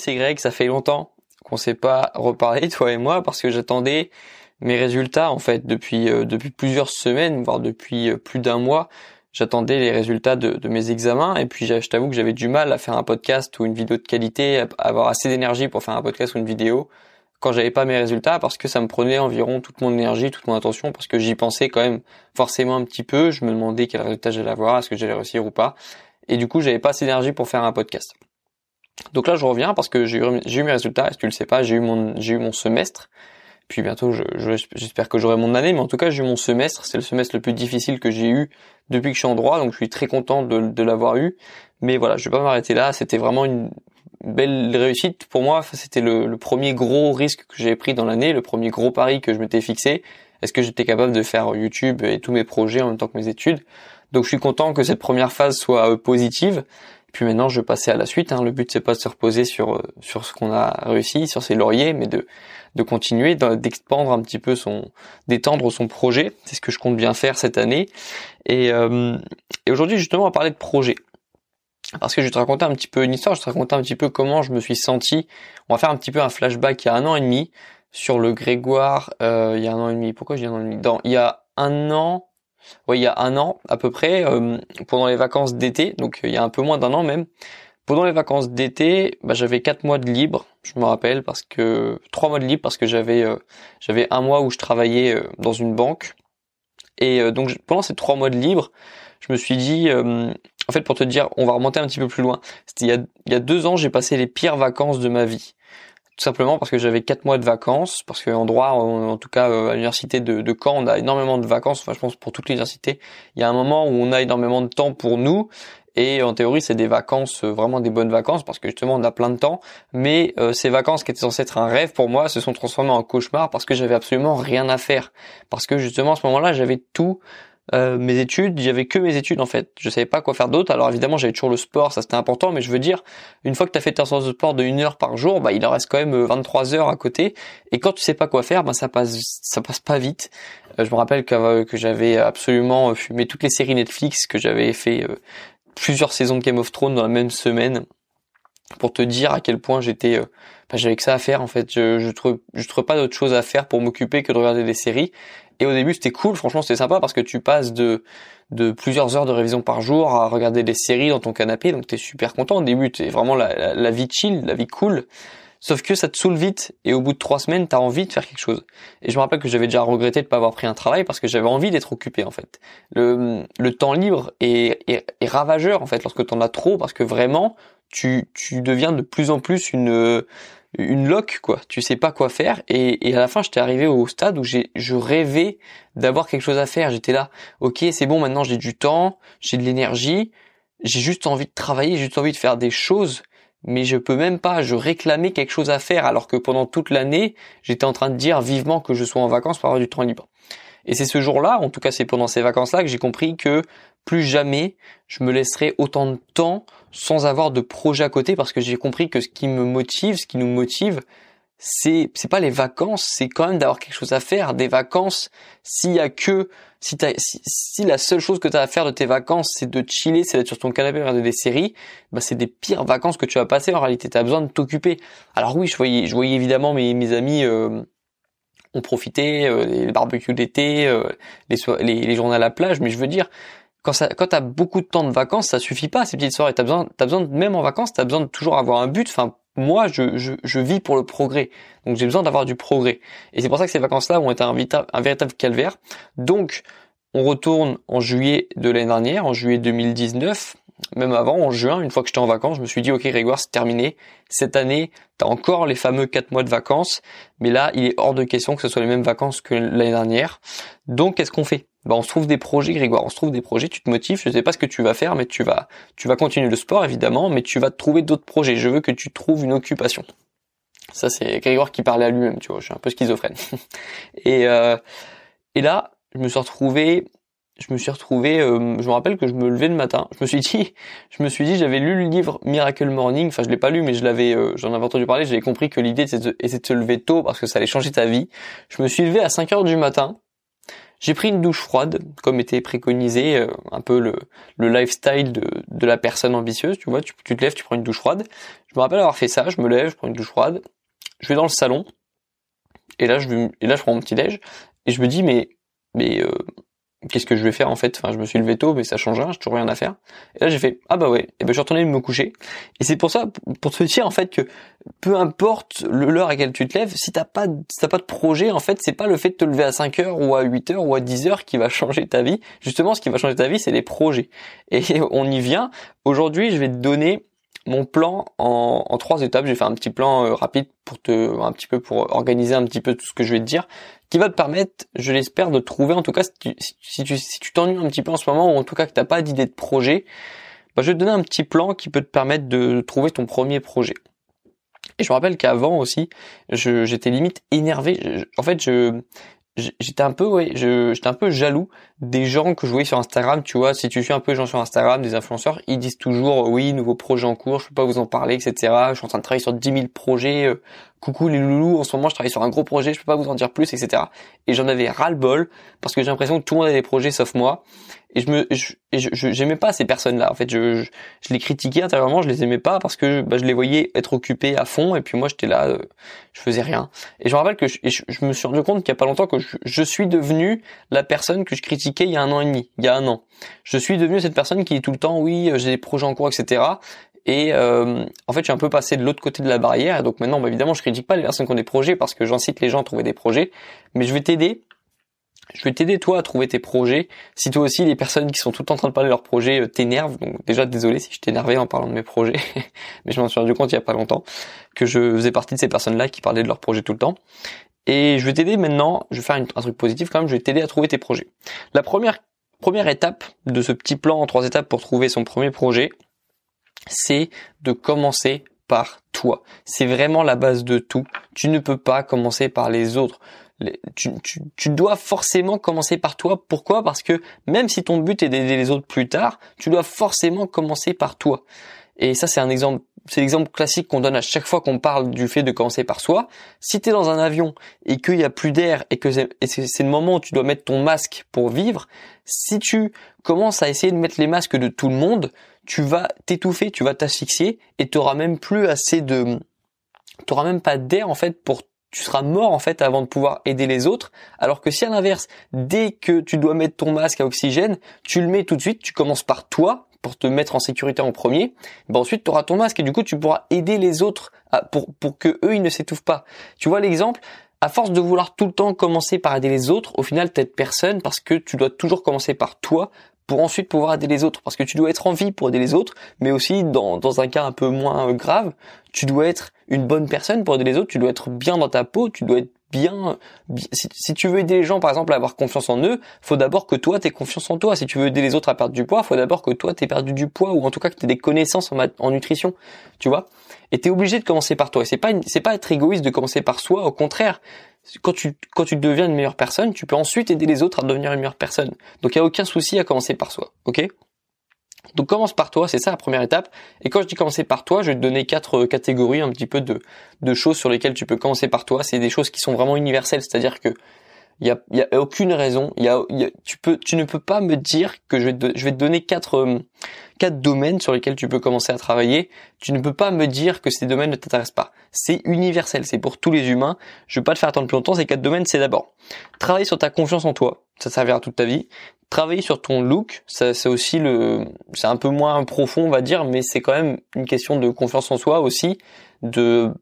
c'est Greg, ça fait longtemps qu'on s'est pas reparlé toi et moi parce que j'attendais mes résultats en fait depuis euh, depuis plusieurs semaines voire depuis euh, plus d'un mois j'attendais les résultats de, de, mes examens. Et puis je t'avoue que j'avais du mal à faire un podcast ou une vidéo de qualité à avoir assez d'énergie pour faire un podcast ou une vidéo quand j'avais pas mes résultats parce que ça me prenait environ toute mon énergie toute mon attention parce que j'y pensais quand même forcément un petit peu. Je me demandais quel résultat j'allais avoir est-ce que j'allais réussir ou pas. Et du coup j'avais pas assez d'énergie pour faire un podcast donc là, je reviens parce que j'ai eu, mes résultats. Que tu le sais pas? J'ai eu mon, j'ai eu mon semestre. Puis bientôt, j'espère que j'aurai mon année, mais en tout cas, j'ai eu mon semestre. C'est le semestre le plus difficile que j'ai eu depuis que je suis en droit, donc je suis très content de, de l'avoir eu. Mais voilà, je vais pas m'arrêter là. C'était vraiment une belle réussite pour moi. C'était le, le, premier gros risque que j'ai pris dans l'année, le premier gros pari que je m'étais fixé. Est-ce que j'étais capable de faire YouTube et tous mes projets en même temps que mes études? Donc je suis content que cette première phase soit euh, positive. Puis maintenant, je vais passer à la suite. Hein. Le but, c'est pas de se reposer sur euh, sur ce qu'on a réussi, sur ses lauriers, mais de de continuer, d'expandre un petit peu son, d'étendre son projet. C'est ce que je compte bien faire cette année. Et, euh, et aujourd'hui, justement, on va parler de projet. Parce que je vais te raconter un petit peu une histoire, je vais te raconter un petit peu comment je me suis senti. On va faire un petit peu un flashback il y a un an et demi sur le Grégoire. Euh, il y a un an et demi. Pourquoi je dis un an et demi? Dans, Il y a un an, oui, il y a un an à peu près, euh, pendant les vacances d'été, donc il y a un peu moins d'un an même. Pendant les vacances d'été, bah, j'avais quatre mois de libre, je me rappelle, parce que trois mois de libre parce que j'avais euh, j'avais un mois où je travaillais euh, dans une banque. Et donc pendant ces trois mois de libre, je me suis dit, en fait, pour te dire, on va remonter un petit peu plus loin. Il y a, il y a deux ans, j'ai passé les pires vacances de ma vie tout simplement parce que j'avais quatre mois de vacances, parce qu'en droit, en, tout cas euh, à l'université de, Caen, on a énormément de vacances, enfin je pense pour toute l'université, il y a un moment où on a énormément de temps pour nous, et en théorie c'est des vacances, euh, vraiment des bonnes vacances, parce que justement on a plein de temps, mais euh, ces vacances qui étaient censées être un rêve pour moi se sont transformées en cauchemar parce que j'avais absolument rien à faire, parce que justement à ce moment-là j'avais tout euh, mes études, avait que mes études en fait. Je savais pas quoi faire d'autre. Alors évidemment, j'avais toujours le sport, ça c'était important, mais je veux dire, une fois que tu as fait ta séance de sport de une heure par jour, bah il en reste quand même 23 euh, heures à côté. Et quand tu sais pas quoi faire, bah ça passe, ça passe pas vite. Euh, je me rappelle que, que j'avais absolument fumé toutes les séries Netflix, que j'avais fait plusieurs saisons de Game of Thrones dans la même semaine, pour te dire à quel point j'étais, j'avais que ça à faire en fait. Je je trouve, je trouve pas d'autre chose à faire pour m'occuper que de regarder des séries. Et au début, c'était cool, franchement, c'était sympa parce que tu passes de, de plusieurs heures de révision par jour à regarder des séries dans ton canapé, donc t'es super content. Au début, t'es vraiment la, la, vie chill, la vie cool. Sauf que ça te saoule vite et au bout de trois semaines, t'as envie de faire quelque chose. Et je me rappelle que j'avais déjà regretté de pas avoir pris un travail parce que j'avais envie d'être occupé en fait. Le, le temps libre est, est, est ravageur en fait lorsque t'en as trop parce que vraiment tu, tu deviens de plus en plus une une loque quoi. Tu sais pas quoi faire et, et à la fin j'étais arrivé au stade où j'ai je rêvais d'avoir quelque chose à faire. J'étais là, ok c'est bon maintenant j'ai du temps, j'ai de l'énergie, j'ai juste envie de travailler, j'ai juste envie de faire des choses, mais je peux même pas. Je réclamais quelque chose à faire alors que pendant toute l'année j'étais en train de dire vivement que je sois en vacances pour avoir du temps libre. Et c'est ce jour-là, en tout cas c'est pendant ces vacances-là que j'ai compris que plus jamais je me laisserai autant de temps sans avoir de projet à côté parce que j'ai compris que ce qui me motive, ce qui nous motive, c'est c'est pas les vacances, c'est quand même d'avoir quelque chose à faire. Des vacances, s'il y a que si, si, la seule chose que tu as à faire de tes vacances, c'est de chiller, c'est d'être sur ton canapé regarder des séries, bah c'est des pires vacances que tu vas passer en réalité. Tu as besoin de t'occuper. Alors oui, je voyais je voyais évidemment mes mes amis euh, ont profité, euh, les barbecues d'été, euh, les, les, les journées à la plage, mais je veux dire, quand ça, quand t'as beaucoup de temps de vacances, ça suffit pas ces petites soirées. T'as besoin, t'as besoin même en vacances, t'as besoin de toujours avoir un but. Enfin, moi, je, je, je vis pour le progrès, donc j'ai besoin d'avoir du progrès. Et c'est pour ça que ces vacances-là ont été un, un véritable calvaire. Donc, on retourne en juillet de l'année dernière, en juillet 2019, même avant, en juin, une fois que j'étais en vacances, je me suis dit, ok Grégoire, c'est terminé. Cette année, t'as encore les fameux 4 mois de vacances, mais là, il est hors de question que ce soit les mêmes vacances que l'année dernière. Donc, qu'est-ce qu'on fait? Bah, on se trouve des projets, Grégoire, on se trouve des projets, tu te motives, je sais pas ce que tu vas faire, mais tu vas, tu vas continuer le sport, évidemment, mais tu vas trouver d'autres projets. Je veux que tu trouves une occupation. Ça, c'est Grégoire qui parlait à lui-même, tu vois, je suis un peu schizophrène. et, euh, et là, je me suis retrouvé, je me suis retrouvé, euh, je me rappelle que je me levais le matin, je me suis dit, je me suis dit, j'avais lu le livre Miracle Morning, enfin je l'ai pas lu, mais je l'avais, euh, j'en avais entendu parler, j'avais compris que l'idée était de, était de se lever tôt parce que ça allait changer ta vie. Je me suis levé à 5 heures du matin, J'ai pris une douche froide, comme était préconisé, euh, un peu le, le lifestyle de, de la personne ambitieuse, tu vois, tu, tu te lèves, tu prends une douche froide. Je me rappelle avoir fait ça, je me lève, je prends une douche froide, je vais dans le salon, et là je, et là, je prends mon petit déj, et je me dis, mais, mais euh, qu'est-ce que je vais faire en fait? Enfin, je me suis levé tôt, mais ça change rien, j'ai toujours rien à faire. Et là, j'ai fait ah bah ouais, et ben je suis retourné me coucher. Et c'est pour ça, pour te dire en fait que peu importe l'heure à laquelle tu te lèves, si t'as pas, si t'as pas de projet, en fait, c'est pas le fait de te lever à 5 heures ou à 8 heures ou à 10 heures qui va changer ta vie. Justement, ce qui va changer ta vie, c'est les projets. Et on y vient. Aujourd'hui, je vais te donner mon plan en, trois étapes. J'ai fait un petit plan euh, rapide pour te, un petit peu pour organiser un petit peu tout ce que je vais te dire, qui va te permettre, je l'espère, de trouver, en tout cas, si tu, si tu, si tu t'ennuies un petit peu en ce moment, ou en tout cas que t'as pas d'idée de projet, bah, je vais te donner un petit plan qui peut te permettre de trouver ton premier projet. Et je me rappelle qu'avant aussi, j'étais limite énervé. en fait, je, j'étais un peu ouais j'étais un peu jaloux des gens que je voyais sur Instagram tu vois. Si tu suis un peu les gens sur Instagram des influenceurs ils disent toujours oui nouveau projet en cours je peux pas vous en parler etc je suis en train de travailler sur 10 000 projets euh, coucou les loulous en ce moment je travaille sur un gros projet je peux pas vous en dire plus etc et j'en avais ras le bol parce que j'ai l'impression que tout le monde a des projets sauf moi et je me je, j'aimais pas ces personnes là en fait je, je, les critiquais intérieurement je les aimais pas parce que bah, je les voyais être occupés à fond et puis moi j'étais là euh, je faisais rien et je me rappelle que je, je, me suis rendu compte qu'il y a pas longtemps que je, suis devenu la personne que je critiquais il y a un an et demi il y a un an je suis devenu cette personne qui est tout le temps oui euh, j'ai des projets en cours etc et euh, en fait, je suis un peu passé de l'autre côté de la barrière. Et donc maintenant, bah, évidemment, je critique pas les personnes qui ont des projets parce que j'incite les gens à trouver des projets. Mais je vais t'aider je vais t'aider toi à trouver tes projets. Si toi aussi les personnes qui sont tout le temps en train de parler de leurs projets euh, t'énervent, donc déjà désolé si je t'énervais en parlant de mes projets, mais je m'en suis rendu compte il y a pas longtemps que je faisais partie de ces personnes-là qui parlaient de leurs projets tout le temps. Et je vais t'aider maintenant, je vais faire un truc positif quand même, je vais t'aider à trouver tes projets. La première première étape de ce petit plan en trois étapes pour trouver son premier projet, c'est de commencer par toi. C'est vraiment la base de tout. Tu ne peux pas commencer par les autres tu, tu, tu, dois forcément commencer par toi. Pourquoi? Parce que même si ton but est d'aider les autres plus tard, tu dois forcément commencer par toi. Et ça, c'est un exemple, c'est l'exemple classique qu'on donne à chaque fois qu'on parle du fait de commencer par soi. Si tu es dans un avion et qu'il y a plus d'air et que c'est le moment où tu dois mettre ton masque pour vivre, si tu commences à essayer de mettre les masques de tout le monde, tu vas t'étouffer, tu vas t'asphyxier et tu même plus assez de, tu auras même pas d'air en fait pour tu seras mort en fait avant de pouvoir aider les autres. Alors que si à l'inverse, dès que tu dois mettre ton masque à oxygène, tu le mets tout de suite, tu commences par toi pour te mettre en sécurité en premier, ben ensuite tu auras ton masque et du coup tu pourras aider les autres pour, pour que eux ils ne s'étouffent pas. Tu vois l'exemple? À force de vouloir tout le temps commencer par aider les autres, au final t'aides personne parce que tu dois toujours commencer par toi pour ensuite pouvoir aider les autres. Parce que tu dois être en vie pour aider les autres, mais aussi dans, dans un cas un peu moins grave, tu dois être une bonne personne pour aider les autres, tu dois être bien dans ta peau, tu dois être bien, si, tu veux aider les gens par exemple à avoir confiance en eux, faut d'abord que toi t'aies confiance en toi. Si tu veux aider les autres à perdre du poids, faut d'abord que toi t'aies perdu du poids ou en tout cas que t'aies des connaissances en, en nutrition, tu vois? Et t'es obligé de commencer par toi. Et c'est pas c'est pas être égoïste de commencer par soi, au contraire quand tu, quand tu deviens une meilleure personne, tu peux ensuite aider les autres à devenir une meilleure personne. Donc il n'y a aucun souci à commencer par soi, ok? Donc commence par toi, c'est ça la première étape. Et quand je dis commencer par toi, je vais te donner quatre euh, catégories un petit peu de, de choses sur lesquelles tu peux commencer par toi. C'est des choses qui sont vraiment universelles, c'est-à-dire que il y a, y a, aucune raison. Il y a, tu peux, tu ne peux pas me dire que je vais te, je vais te donner quatre, euh, quatre domaines sur lesquels tu peux commencer à travailler. Tu ne peux pas me dire que ces domaines ne t'intéressent pas. C'est universel, c'est pour tous les humains. Je vais pas te faire attendre plus longtemps. Ces quatre domaines, c'est d'abord travailler sur ta confiance en toi. Ça servira toute ta vie. Travailler sur ton look, ça c'est aussi le, c'est un peu moins profond, on va dire, mais c'est quand même une question de confiance en soi aussi, de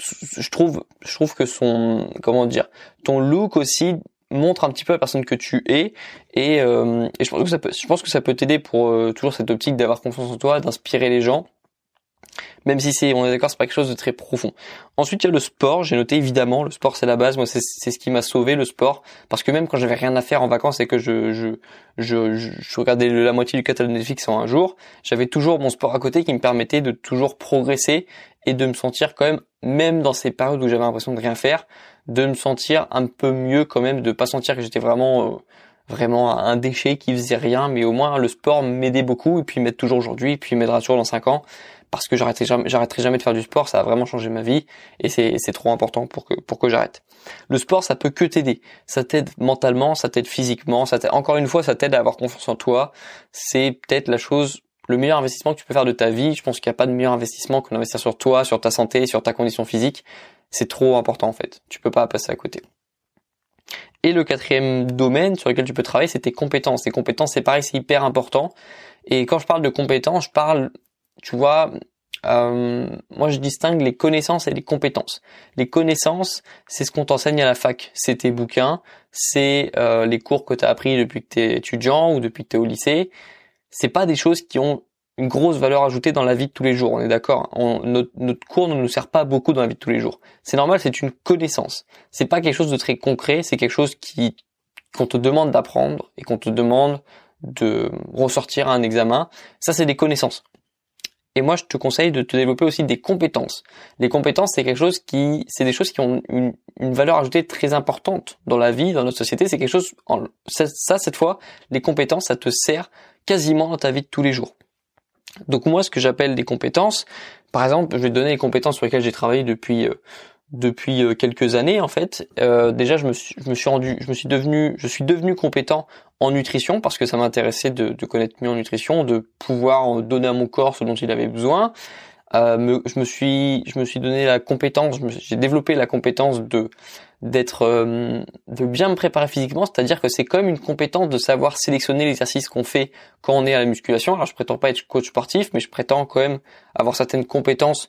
je trouve, je trouve que son, comment dire, ton look aussi montre un petit peu la personne que tu es. Et, euh, et je pense que ça peut, je pense que ça peut t'aider pour euh, toujours cette optique d'avoir confiance en toi, d'inspirer les gens même si c'est, on est d'accord, c'est pas quelque chose de très profond. Ensuite, il y a le sport. J'ai noté évidemment, le sport c'est la base. Moi, c'est ce qui m'a sauvé le sport, parce que même quand j'avais rien à faire en vacances et que je je je, je, regardais la moitié du catalogue Netflix en un jour, j'avais toujours mon sport à côté qui me permettait de toujours progresser et de me sentir quand même, même dans ces périodes où j'avais l'impression de rien faire, de me sentir un peu mieux quand même, de pas sentir que j'étais vraiment euh, vraiment un déchet qui faisait rien, mais au moins le sport m'aidait beaucoup et puis m'aide toujours aujourd'hui et puis m'aidera toujours dans 5 ans. Parce que j'arrêterai jamais, de faire du sport. Ça a vraiment changé ma vie et c'est, trop important pour que, pour que j'arrête. Le sport, ça peut que t'aider. Ça t'aide mentalement, ça t'aide physiquement, ça t'aide, encore une fois, ça t'aide à avoir confiance en toi. C'est peut-être la chose le meilleur investissement que tu peux faire de ta vie. Je pense qu'il n'y a pas de meilleur investissement que d'investir sur toi, sur ta santé, sur ta condition physique. C'est trop important en fait. Tu peux pas passer à côté. Et le quatrième domaine sur lequel tu peux travailler, c'est tes compétences. Tes compétences, c'est pareil, c'est hyper important. Et quand je parle de compétences, je parle, tu vois, euh, moi je distingue les connaissances et les compétences. Les connaissances, c'est ce qu'on t'enseigne à la fac. C'est tes bouquins, c'est euh, les cours que tu as appris depuis que tu es étudiant ou depuis que tu es au lycée. C'est pas des choses qui ont une grosse valeur ajoutée dans la vie de tous les jours. On est d'accord. Notre, notre, cours ne nous sert pas beaucoup dans la vie de tous les jours. C'est normal, c'est une connaissance. C'est pas quelque chose de très concret. C'est quelque chose qui qu'on te demande d'apprendre et qu'on te demande de ressortir à un examen. Ça, c'est des connaissances. Et moi, je te conseille de te développer aussi des compétences. Les compétences, c'est quelque chose qui, c'est des choses qui ont une, une, valeur ajoutée très importante dans la vie, dans notre société. C'est quelque chose, ça, cette fois, les compétences, ça te sert quasiment dans ta vie de tous les jours. Donc moi, ce que j'appelle des compétences, par exemple, je vais te donner les compétences sur lesquelles j'ai travaillé depuis euh, depuis euh, quelques années en fait. Euh, déjà, je me suis je me suis devenu, je suis devenu compétent en nutrition parce que ça m'intéressait de, connaître mieux en nutrition, de pouvoir donner à mon corps ce dont il avait besoin. Euh, je me suis je me suis donné la compétence, j'ai développé la compétence de d'être de bien me préparer physiquement, c'est-à-dire que c'est comme une compétence de savoir sélectionner l'exercice qu'on fait quand on est à la musculation. Alors je prétends pas être coach sportif, mais je prétends quand même avoir certaines compétences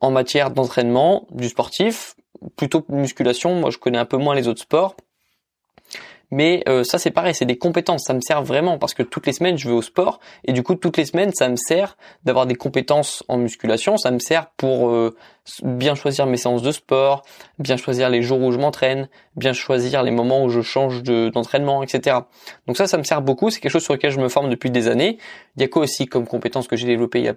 en matière d'entraînement du sportif, plutôt musculation. Moi, je connais un peu moins les autres sports. Mais euh, ça c'est pareil, c'est des compétences, ça me sert vraiment parce que toutes les semaines je vais au sport et du coup toutes les semaines ça me sert d'avoir des compétences en musculation, ça me sert pour euh, bien choisir mes séances de sport, bien choisir les jours où je m'entraîne, bien choisir les moments où je change d'entraînement, etc. Donc ça, ça me sert beaucoup, c'est quelque chose sur lequel je me forme depuis des années. Il y a quoi aussi comme compétence que j'ai développé?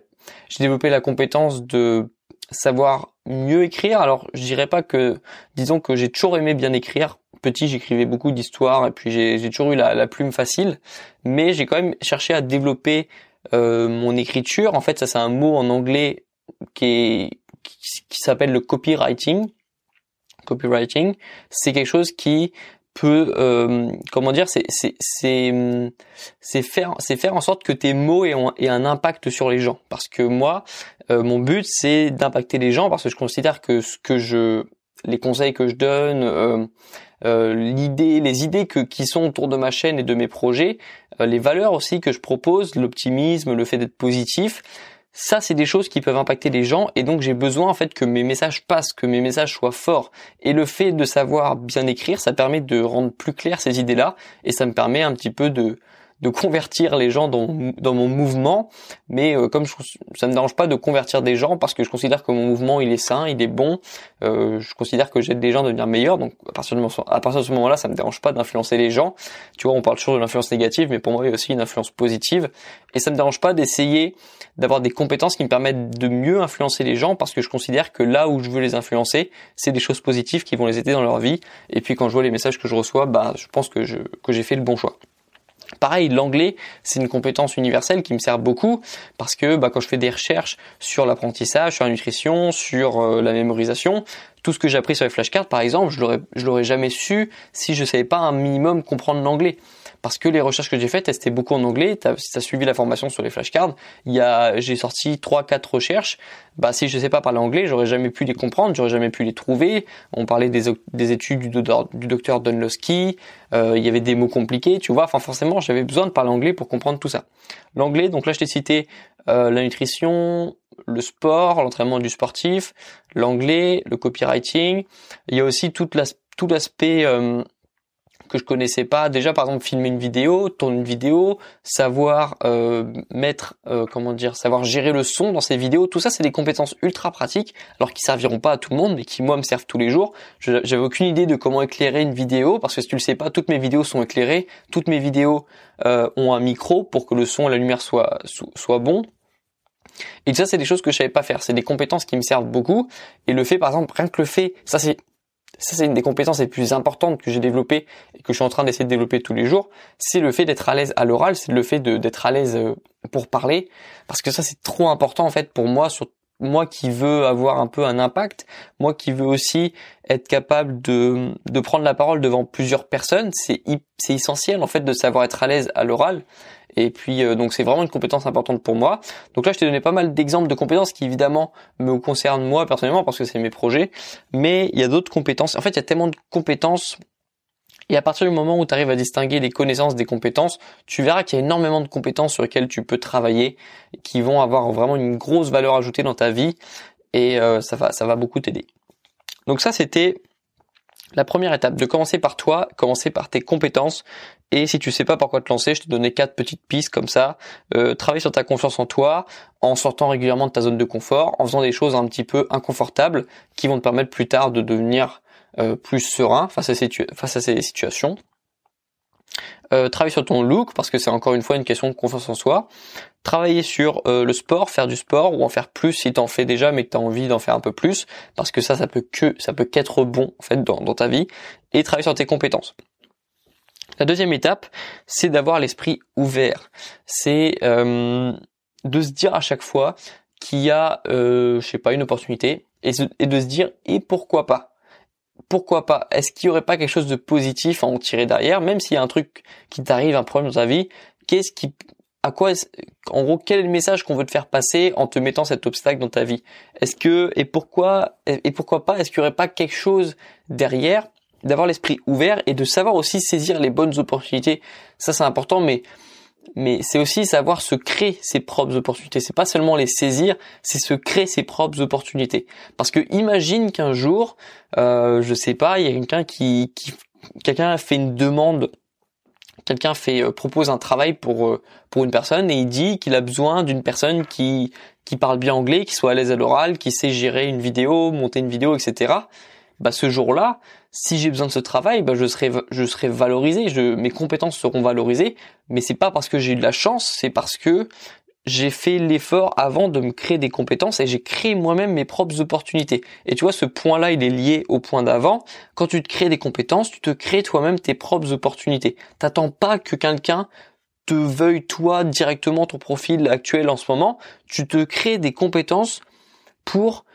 J'ai développé la compétence de savoir mieux écrire. Alors je dirais pas que, disons que j'ai toujours aimé bien écrire petit, j'écrivais beaucoup d'histoires et puis j'ai toujours eu la, plume facile, mais j'ai quand même cherché à développer euh, mon écriture. En fait, ça c'est un mot en anglais qui est qui, s'appelle le copywriting. Copywriting, c'est quelque chose qui peut euh, comment dire c'est c'est c'est faire c'est faire en sorte que tes mots aient, aient, un impact sur les gens. Parce que moi euh, mon but c'est d'impacter les gens parce que je considère que ce que je les conseils que je donne euh, euh, l'idée, les idées que, qui sont autour de ma chaîne et de mes projets, euh, les valeurs aussi que je propose, l'optimisme, le fait d'être positif, ça c'est des choses qui peuvent impacter les gens et donc j'ai besoin en fait que mes messages passent, que mes messages soient forts. Et le fait de savoir bien écrire, ça permet de rendre plus clair ces idées-là et ça me permet un petit peu de de convertir les gens dans, mon mouvement, mais euh, comme je, ça me dérange pas de convertir des gens parce que je considère que mon mouvement il est sain, il est bon, euh, je considère que j'aide des gens à devenir meilleurs, donc à partir, de, à partir de ce moment-là, ça me dérange pas d'influencer les gens. Tu vois, on parle toujours de l'influence négative, mais pour moi il y a aussi une influence positive, et ça me dérange pas d'essayer d'avoir des compétences qui me permettent de mieux influencer les gens parce que je considère que là où je veux les influencer, c'est des choses positives qui vont les aider dans leur vie, et puis quand je vois les messages que je reçois, bah je pense que je que j'ai fait le bon choix. Pareil, l'anglais, c'est une compétence universelle qui me sert beaucoup parce que bah, quand je fais des recherches sur l'apprentissage, sur la nutrition, sur euh, la mémorisation, tout ce que j'ai appris sur les flashcards, par exemple, je l'aurais, l'aurais jamais su si je savais pas un minimum comprendre l'anglais parce que les recherches que j'ai faites, c'était beaucoup en anglais. si tu as suivi la formation sur les flashcards, il y a, j'ai sorti trois, quatre recherches. Bah, si je sais pas parler anglais, j'aurais jamais pu les comprendre, j'aurais jamais pu les trouver. On parlait des, des études du, docteur Dunlowski, euh, il y avait des mots compliqués, tu vois. Enfin, forcément, j'avais besoin de parler anglais pour comprendre tout ça. L'anglais, donc là, je t'ai cité euh, la nutrition, le sport, l'entraînement du sportif, l'anglais, le copywriting. Il y a aussi tout l'aspect euh, que je connaissais pas. Déjà, par exemple, filmer une vidéo, tourner une vidéo, savoir euh, mettre, euh, comment dire, savoir gérer le son dans ces vidéos. Tout ça, c'est des compétences ultra pratiques, alors qui serviront pas à tout le monde, mais qui moi me servent tous les jours. J'avais aucune idée de comment éclairer une vidéo, parce que si tu le sais pas, toutes mes vidéos sont éclairées, toutes mes vidéos euh, ont un micro pour que le son et la lumière soient soient bons. Et ça, c'est des choses que je savais pas faire. C'est des compétences qui me servent beaucoup. Et le fait, par exemple, rien que le fait, ça c'est ça c'est une des compétences les plus importantes que j'ai développées et que je suis en train d'essayer de développer tous les jours, c'est le fait d'être à l'aise à l'oral, c'est le fait d'être à l'aise euh, pour parler, parce que ça c'est trop important en fait pour moi, sur moi qui veux avoir un peu un impact, moi qui veux aussi être capable de, de prendre la parole devant plusieurs personnes, c'est c'est essentiel en fait de savoir être à l'aise à l'oral. Et puis euh, donc c'est vraiment une compétence importante pour moi. Donc là je t'ai donné pas mal d'exemples de compétences qui évidemment me concernent moi personnellement parce que c'est mes projets, mais il y a d'autres compétences. En fait il y a tellement de compétences et à partir du moment où tu arrives à distinguer les connaissances des compétences, tu verras qu'il y a énormément de compétences sur lesquelles tu peux travailler, qui vont avoir vraiment une grosse valeur ajoutée dans ta vie, et euh, ça va, ça va beaucoup t'aider. Donc ça, c'était la première étape, de commencer par toi, commencer par tes compétences. Et si tu sais pas par quoi te lancer, je te donnais quatre petites pistes comme ça. Euh, travaille sur ta confiance en toi, en sortant régulièrement de ta zone de confort, en faisant des choses un petit peu inconfortables qui vont te permettre plus tard de devenir euh, plus serein face à, ces, face à ces situations. Euh, travailler sur ton look parce que c'est encore une fois une question de confiance en soi. Travailler sur euh, le sport, faire du sport ou en faire plus si t'en fais déjà mais que t'as envie d'en faire un peu plus parce que ça ça peut que ça peut qu'être bon en fait dans, ta vie et travailler sur tes compétences. La deuxième étape, c'est d'avoir l'esprit ouvert. C'est euh, de se dire à chaque fois qu'il y a, euh, je sais pas, une opportunité et de se dire et pourquoi pas? Pourquoi pas? Est-ce qu'il y aurait pas quelque chose de positif à en tirer derrière, même s'il y a un truc qui t'arrive, un problème dans ta vie Qu'est-ce qui, à quoi, en gros, quel est le message qu'on veut te faire passer en te mettant cet obstacle dans ta vie? Est-ce que et pourquoi et pourquoi pas Est-ce qu'il y aurait pas quelque chose derrière D'avoir l'esprit ouvert et de savoir aussi saisir les bonnes opportunités? Ça, c'est important, mais mais c'est aussi savoir se créer ses propres opportunités. C'est pas seulement les saisir, c'est se créer ses propres opportunités. Parce que imagine qu'un jour, euh, je sais pas, il y a quelqu'un qui, quelqu'un fait une demande, quelqu'un fait euh, propose un travail pour euh, pour une personne et il dit qu'il a besoin d'une personne qui qui parle bien anglais, qui soit à l'aise à l'oral, qui sait gérer une vidéo, monter une vidéo, etc. Bah ce jour-là, si j'ai besoin de ce travail, bah je serai je serai valorisé, je, mes compétences seront valorisées, mais c'est pas parce que j'ai eu de la chance, c'est parce que j'ai fait l'effort avant de me créer des compétences et j'ai créé moi-même mes propres opportunités. Et tu vois, ce point-là, il est lié au point d'avant. Quand tu te crées des compétences, tu te crées toi-même tes propres opportunités. T'attends pas que quelqu'un te veuille toi directement ton profil actuel en ce moment. Tu te crées des compétences pour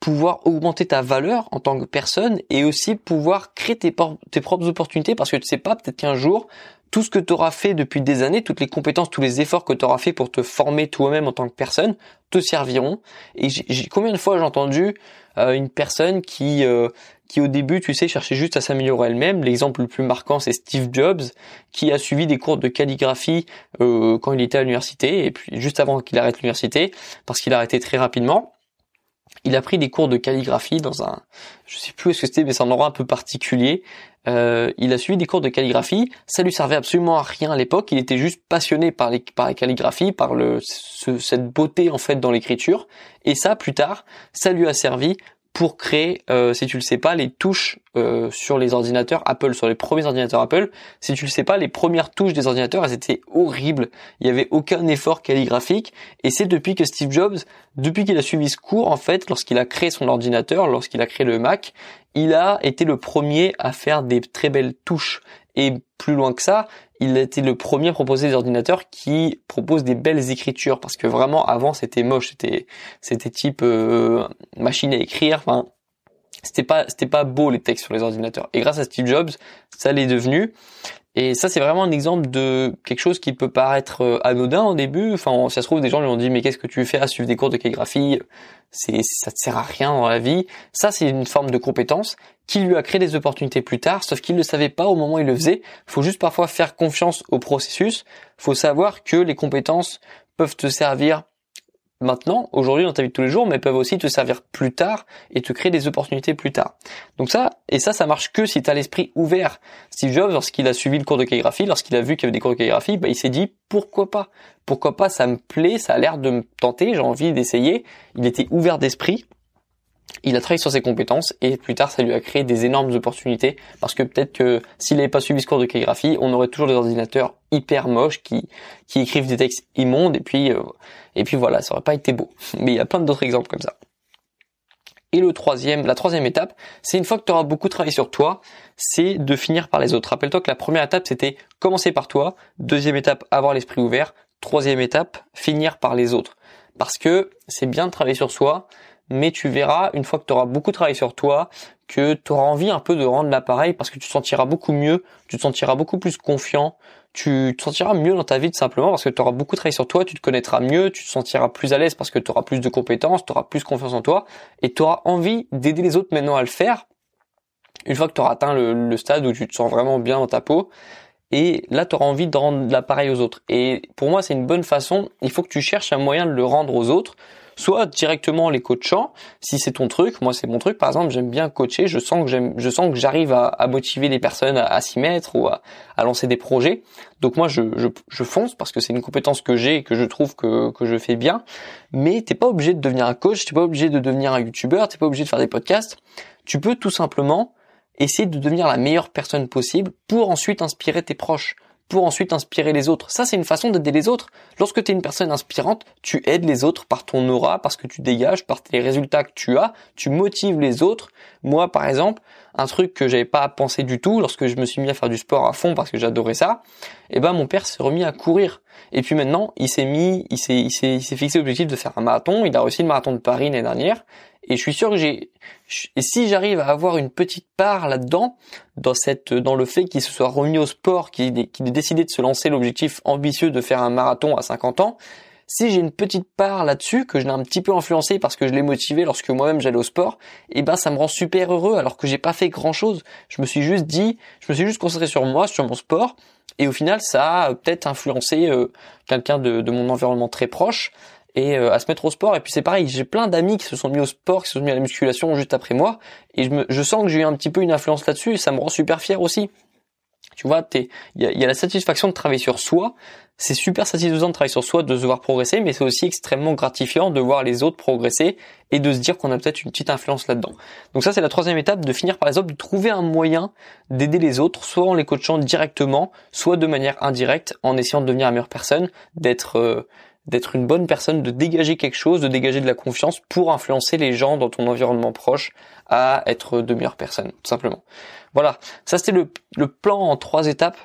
pouvoir augmenter ta valeur en tant que personne et aussi pouvoir créer tes, propres opportunités parce que tu sais pas, peut-être qu'un jour, tout ce que tu auras fait depuis des années, toutes les compétences, tous les efforts que tu auras fait pour te former toi-même en tant que personne, te serviront. Et j'ai combien de fois j'ai entendu euh, une personne qui euh, qui au début, tu sais, cherchait juste à s'améliorer elle-même. L'exemple le plus marquant, c'est Steve Jobs, qui a suivi des cours de calligraphie euh, quand il était à l'université, et puis juste avant qu'il arrête l'université, parce qu'il a arrêté très rapidement il a pris des cours de calligraphie dans un, je sais plus où est-ce que c'était, mais c'est un endroit un peu particulier. Euh, il a suivi des cours de calligraphie. Ça lui servait absolument à rien à l'époque. Il était juste passionné par la calligraphie, par cette beauté en fait dans l'écriture. Et ça, plus tard, ça lui a servi pour créer, euh, si tu le sais pas, les touches euh, sur les ordinateurs Apple, sur les premiers ordinateurs Apple. Si tu le sais pas, les premières touches des ordinateurs, elles étaient horribles. Il y avait aucun effort calligraphique. Et c'est depuis que Steve Jobs, depuis qu'il a suivi ce cours, en fait, lorsqu'il a créé son ordinateur, lorsqu'il a créé le Mac, il a été le premier à faire des très belles touches. Et plus loin que ça, il a été le premier à proposer des ordinateurs qui proposent des belles écritures parce que vraiment avant c'était moche, c'était c'était type euh, machine à écrire, enfin c'était pas c'était pas beau les textes sur les ordinateurs. Et grâce à Steve Jobs, ça l'est devenu. Et ça, c'est vraiment un exemple de quelque chose qui peut paraître euh, anodin au début. Enfin, si ça se trouve, des gens lui ont dit, mais qu'est-ce que tu fais à suivre des cours de calligraphie? C'est, ça te sert à rien dans la vie. Ça, c'est une forme de compétence qui lui a créé des opportunités plus tard, sauf qu'il ne savait pas au moment où il le faisait. Faut juste parfois faire confiance au processus. Faut savoir que les compétences peuvent te servir maintenant, aujourd'hui dans ta vie de tous les jours, mais peuvent aussi te servir plus tard et te créer des opportunités plus tard. Donc ça, et ça, ça marche que si tu as l'esprit ouvert. Steve Jobs, lorsqu'il a suivi le cours de calligraphie, lorsqu'il a vu qu'il y avait des cours de calligraphie, bah, il s'est dit pourquoi pas? Pourquoi pas? Ça me plaît, ça a l'air de me tenter, j'ai envie d'essayer. Il était ouvert d'esprit il a travaillé sur ses compétences et plus tard ça lui a créé des énormes opportunités parce que peut-être que s'il n'avait pas suivi ce cours de calligraphie, on aurait toujours des ordinateurs hyper moches qui qui écrivent des textes immondes et puis euh, et puis voilà, ça aurait pas été beau. Mais il y a plein d'autres exemples comme ça. Et le troisième, la troisième étape, c'est une fois que tu auras beaucoup travaillé sur toi, c'est de finir par les autres. Rappelle-toi que la première étape, c'était commencer par toi. Deuxième étape, avoir l'esprit ouvert. Troisième étape, finir par les autres. Parce que c'est bien de travailler sur soi, mais tu verras, une fois que tu auras beaucoup travaillé sur toi, que tu auras envie un peu de rendre l'appareil parce que tu te sentiras beaucoup mieux, tu te sentiras beaucoup plus confiant, tu te sentiras mieux dans ta vie tout simplement parce que tu auras beaucoup travaillé sur toi, tu te connaîtras mieux, tu te sentiras plus à l'aise parce que tu auras plus de compétences, tu auras plus confiance en toi et tu auras envie d'aider les autres maintenant à le faire une fois que tu auras atteint le, stade où tu te sens vraiment bien dans ta peau. Et là, tu auras envie de rendre l'appareil aux autres. Et pour moi, c'est une bonne façon. Il faut que tu cherches un moyen de le rendre aux autres soit directement les coachants, si c'est ton truc. Moi, c'est mon truc. Par exemple, j'aime bien coacher. Je sens que j'aime, je sens que j'arrive à, motiver les personnes à, s'y mettre ou à, lancer des projets. Donc moi, je, je, fonce parce que c'est une compétence que j'ai et que je trouve que, que je fais bien. Mais t'es pas obligé de devenir un coach. T'es pas obligé de devenir un youtubeur. T'es pas obligé de faire des podcasts. Tu peux tout simplement essayer de devenir la meilleure personne possible pour ensuite inspirer tes proches pour ensuite inspirer les autres. Ça, c'est une façon d'aider les autres. Lorsque tu es une personne inspirante, tu aides les autres par ton aura, parce que tu dégages, par les résultats que tu as, tu motives les autres. Moi, par exemple, un truc que j'avais pas pensé du tout lorsque je me suis mis à faire du sport à fond parce que j'adorais ça, eh ben mon père s'est remis à courir. Et puis maintenant, il s'est mis, il s'est, il s'est, il s'est fixé l'objectif de faire un marathon. Il a réussi le marathon de Paris l'année dernière. Et je suis sûr que j'ai, et si j'arrive à avoir une petite part là-dedans, dans cette, dans le fait qu'il se soit remis au sport, qu'il ait, décidé de se lancer l'objectif ambitieux de faire un marathon à 50 ans, si j'ai une petite part là-dessus, que je l'ai un petit peu influencé parce que je l'ai motivé lorsque moi-même j'allais au sport, eh ben ça me rend super heureux alors que j'ai pas fait grand chose. Je me suis juste dit, je me suis juste concentré sur moi, sur mon sport, et au final ça a peut-être influencé euh, quelqu'un de mon environnement très proche et euh, à se mettre au sport. Et puis c'est pareil, j'ai plein d'amis qui se sont mis au sport, qui se sont mis à la musculation juste après moi, et je, me, je sens que j'ai eu un petit peu une influence là-dessus, et ça me rend super fier aussi. Tu vois, il y a, y a la satisfaction de travailler sur soi. C'est super satisfaisant de travailler sur soi, de se voir progresser, mais c'est aussi extrêmement gratifiant de voir les autres progresser et de se dire qu'on a peut-être une petite influence là-dedans. Donc ça, c'est la troisième étape, de finir par exemple de trouver un moyen d'aider les autres, soit en les coachant directement, soit de manière indirecte, en essayant de devenir la meilleure personne, d'être euh, d'être une bonne personne, de dégager quelque chose, de dégager de la confiance pour influencer les gens dans ton environnement proche à être de meilleures personnes, tout simplement. Voilà, ça c'était le, plan en trois étapes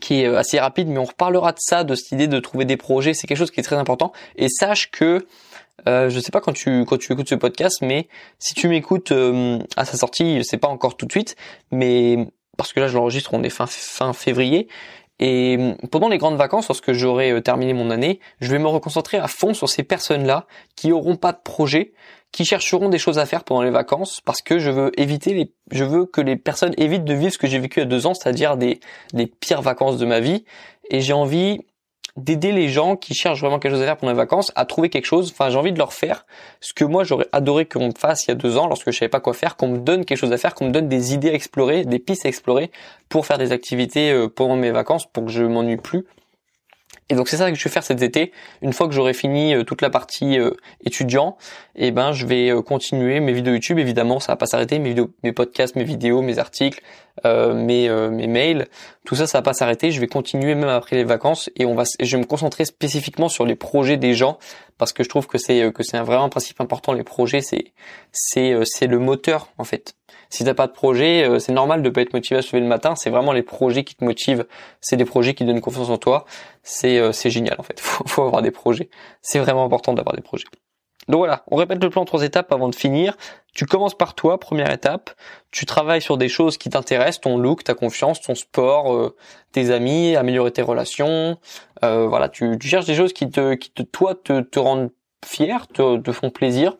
qui est euh, assez rapide, mais on reparlera de ça, de cette idée de trouver des projets, c'est quelque chose qui est très important. Et sache que euh, je sais pas quand tu écoutes ce podcast, mais si tu m'écoutes euh, à sa sortie, c'est pas encore tout de suite, mais parce que là je l'enregistre, on est fin février, et hum, pendant les grandes vacances, lorsque j'aurai euh, terminé mon année, je vais me reconcentrer à fond sur ces personnes-là qui auront pas de projet, qui chercheront des choses à faire pendant les vacances, parce que je veux éviter les, je veux que les personnes évitent de vivre ce que j'ai vécu a deux ans, c'est-à-dire des, des pires vacances de ma vie. Et j'ai envie d'aider les gens qui cherchent vraiment quelque chose à faire pendant les vacances à trouver quelque chose. Enfin, j'ai envie de leur faire ce que moi j'aurais adoré qu'on me fasse il y a deux ans lorsque je savais pas quoi faire, qu'on me donne quelque chose à faire, qu'on me donne des idées à explorer, des pistes à explorer pour faire des activités euh, pendant mes vacances pour que je m'ennuie plus et donc c'est ça que je vais faire cet été. Une fois que j'aurai fini euh, toute la partie euh, étudiant, eh ben je vais continuer mes vidéos YouTube. Évidemment, ça va pas s'arrêter. Mes vidéos, mes podcasts, mes vidéos, mes articles, mes mes mails, tout ça, ça va pas s'arrêter. Je vais continuer même après les vacances et on va, je vais me concentrer spécifiquement sur les projets des gens parce que je trouve que c'est que c'est un vraiment principe important. Les projets, c'est c'est c'est le moteur en fait si t'as pas de projet, euh, c'est normal de pas être motivé à se lever le matin. C'est vraiment les projets qui te motivent. C'est des projets qui donnent confiance en toi. C'est euh, c'est génial en fait. Faut, faut avoir des projets. C'est vraiment important d'avoir des projets. Donc voilà, on répète le plan en trois étapes avant de finir. Tu commences par toi, première étape. Tu travailles sur des choses qui t'intéressent, ton look, ta confiance, ton sport, euh, tes amis, améliorer tes relations. voilà, tu, tu, cherches des choses qui te, qui te, toi, te, te rendent fier, te, te font plaisir.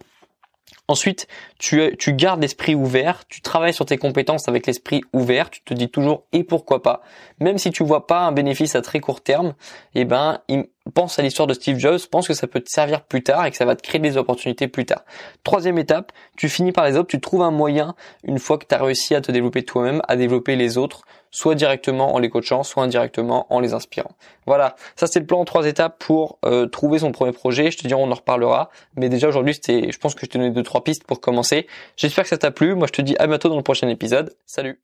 Ensuite, tu, tu gardes l'esprit ouvert, tu travailles sur tes compétences avec l'esprit ouvert, tu te dis toujours et pourquoi pas? Même si tu vois pas un bénéfice à très court terme, eh ben, pense à l'histoire de Steve Jobs, pense que ça peut te servir plus tard et que ça va te créer des opportunités plus tard. Troisième étape, tu finis par les autres, tu trouves un moyen, une fois que tu as réussi à te développer toi-même, à développer les autres soit directement en les coachant, soit indirectement en les inspirant. Voilà, ça c'est le plan en trois étapes pour euh, trouver son premier projet. Je te dis, on en reparlera. Mais déjà aujourd'hui, c'était, je pense que je t'ai donné deux trois pistes pour commencer. J'espère que ça t'a plu. Moi, je te dis à bientôt dans le prochain épisode. Salut.